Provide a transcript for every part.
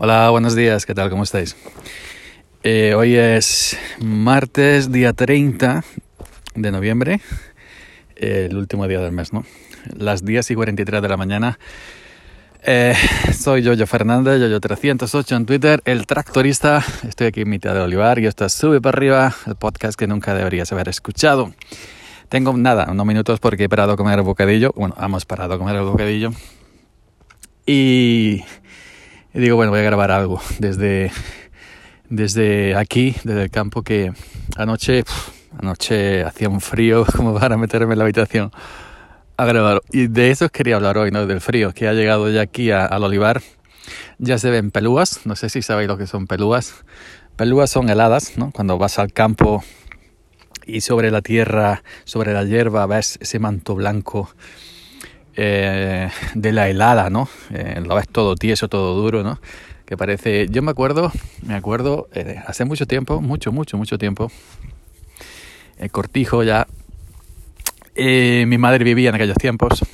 Hola, buenos días, ¿qué tal? ¿Cómo estáis? Eh, hoy es martes, día 30 de noviembre, el último día del mes, ¿no? Las 10 y 43 de la mañana. Eh, soy Yoyo Fernández, Yoyo308 en Twitter, el tractorista. Estoy aquí en mitad de Olivar y esto es Sube para arriba, el podcast que nunca deberías haber escuchado. Tengo nada, unos minutos porque he parado a comer el bocadillo. Bueno, hemos parado a comer el bocadillo. Y y digo, bueno, voy a grabar algo desde, desde aquí, desde el campo, que anoche, anoche hacía un frío como para meterme en la habitación a grabar. Y de eso quería hablar hoy, ¿no? Del frío, que ha llegado ya aquí al olivar. Ya se ven pelúas, no sé si sabéis lo que son pelúas. Pelúas son heladas, ¿no? Cuando vas al campo y sobre la tierra, sobre la hierba, ves ese manto blanco eh, de la helada, ¿no? Eh, lo ves todo tieso, todo duro, ¿no? Que parece, yo me acuerdo, me acuerdo, eh, hace mucho tiempo, mucho, mucho, mucho tiempo, el cortijo ya, mi madre vivía en aquellos tiempos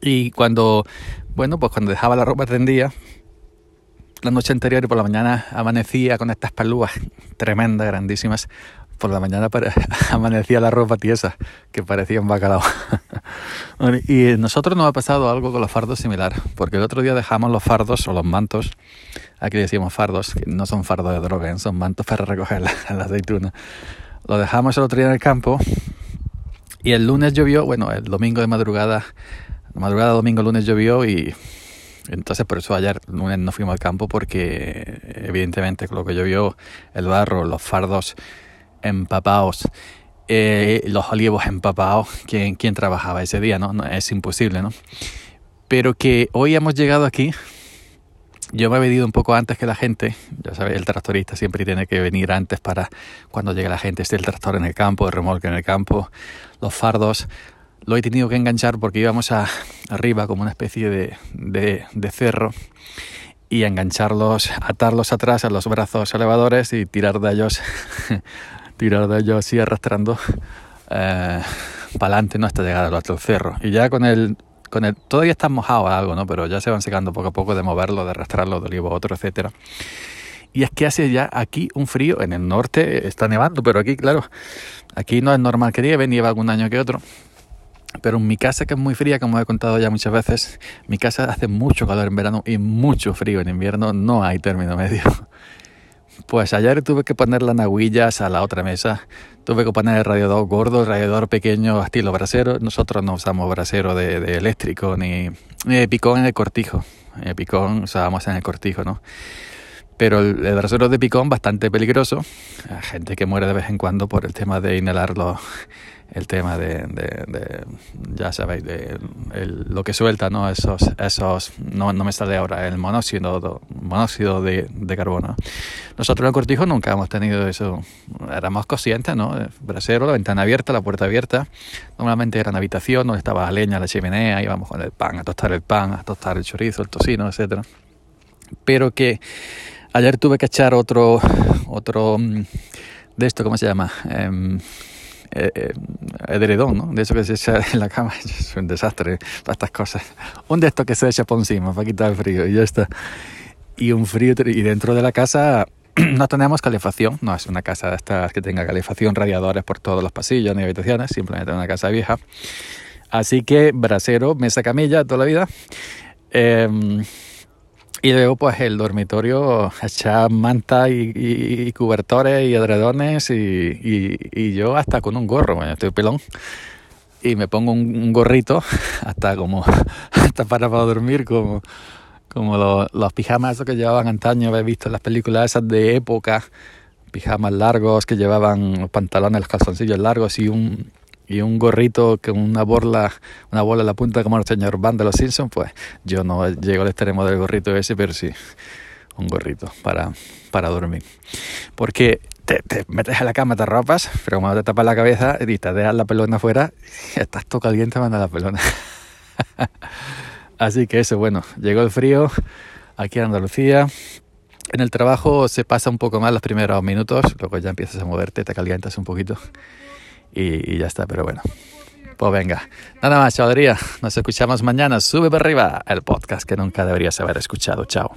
y cuando, bueno, pues cuando dejaba la ropa tendía, la noche anterior y por la mañana amanecía con estas pelúas tremendas, grandísimas, por la mañana amanecía la ropa tiesa, que parecía un bacalao. Y nosotros nos ha pasado algo con los fardos similar, porque el otro día dejamos los fardos o los mantos, aquí decimos fardos, que no son fardos de droga, ¿eh? son mantos para recoger la, la aceituna. Lo dejamos el otro día en el campo y el lunes llovió, bueno, el domingo de madrugada, madrugada domingo, lunes llovió y entonces por eso ayer lunes no fuimos al campo porque evidentemente con lo que llovió, el barro, los fardos empapados, eh, los olivos empapados, ¿quién, ¿quién, trabajaba ese día? ¿no? Es imposible, ¿no? Pero que hoy hemos llegado aquí, yo me he venido un poco antes que la gente, ya sabes, el tractorista siempre tiene que venir antes para cuando llegue la gente, esté el tractor en el campo, el remolque en el campo, los fardos, lo he tenido que enganchar porque íbamos a, arriba como una especie de, de, de cerro y engancharlos, atarlos atrás a los brazos elevadores y tirar de ellos tirar de ellos así arrastrando eh, para adelante ¿no? hasta llegar al cerro. Y ya con el, con el, todavía están mojados algo, ¿no? Pero ya se van secando poco a poco de moverlo, de arrastrarlo de olivo a otro, etcétera. Y es que hace ya aquí un frío, en el norte está nevando, pero aquí, claro, aquí no es normal que nieve, nieva algún año que otro. Pero en mi casa, que es muy fría, como he contado ya muchas veces, mi casa hace mucho calor en verano y mucho frío en invierno, no hay término medio. Pues ayer tuve que poner las naguillas a la otra mesa. Tuve que poner el radiador gordo, el radiador pequeño, estilo brasero. Nosotros no usamos brasero de, eléctrico ni, ni, picón en el cortijo. Picón usábamos en el cortijo, ¿no? Pero el, el brasero de picón bastante peligroso. Gente que muere de vez en cuando por el tema de inhalar los el tema de, de, ya sabéis, de lo que suelta, ¿no? Esos, esos no, no me sale ahora, el monóxido, monóxido de, de, carbono. Nosotros en el cortijo nunca hemos tenido eso, éramos conscientes, ¿no? El brasero, la ventana abierta, la puerta abierta, normalmente era en habitación donde estaba la leña, la chimenea, íbamos con el pan, a tostar el pan, a tostar el chorizo, el tocino, etcétera. Pero que ayer tuve que echar otro, otro, mm, de esto, ¿cómo se llama? Eh, eh, eh, edredón, ¿no? De eso que se echa en la cama. Es un desastre para estas cosas. Un de estos que se echa por encima para quitar el frío y ya está. Y un frío. Y dentro de la casa no tenemos calefacción. No es una casa de estas que tenga calefacción, radiadores por todos los pasillos ni habitaciones. Simplemente una casa vieja. Así que brasero, mesa camilla toda la vida. Eh, y luego pues el dormitorio echar manta y, y, cubertores y edredones y, y, yo hasta con un gorro, bueno, estoy pelón. Y me pongo un, gorrito hasta como hasta para, para dormir como como los, los pijamas esos que llevaban antaño, he visto en las películas esas de época, pijamas largos que llevaban los pantalones, los calzoncillos largos y un y un gorrito con una bola, una bola en la punta como el señor Van de los Simpsons, pues yo no llego al extremo del gorrito ese, pero sí, un gorrito para, para dormir. Porque te, te metes a la cama, te ropas, pero cuando te tapas la cabeza y te dejas la pelona afuera, estás todo caliente, manda la pelona. Así que eso, bueno, llegó el frío aquí en Andalucía. En el trabajo se pasa un poco más los primeros minutos, luego ya empiezas a moverte, te calientas un poquito y, y ya está, pero bueno. Pues venga, nada más, chavalería. Nos escuchamos mañana. Sube para arriba el podcast que nunca deberías haber escuchado. Chao.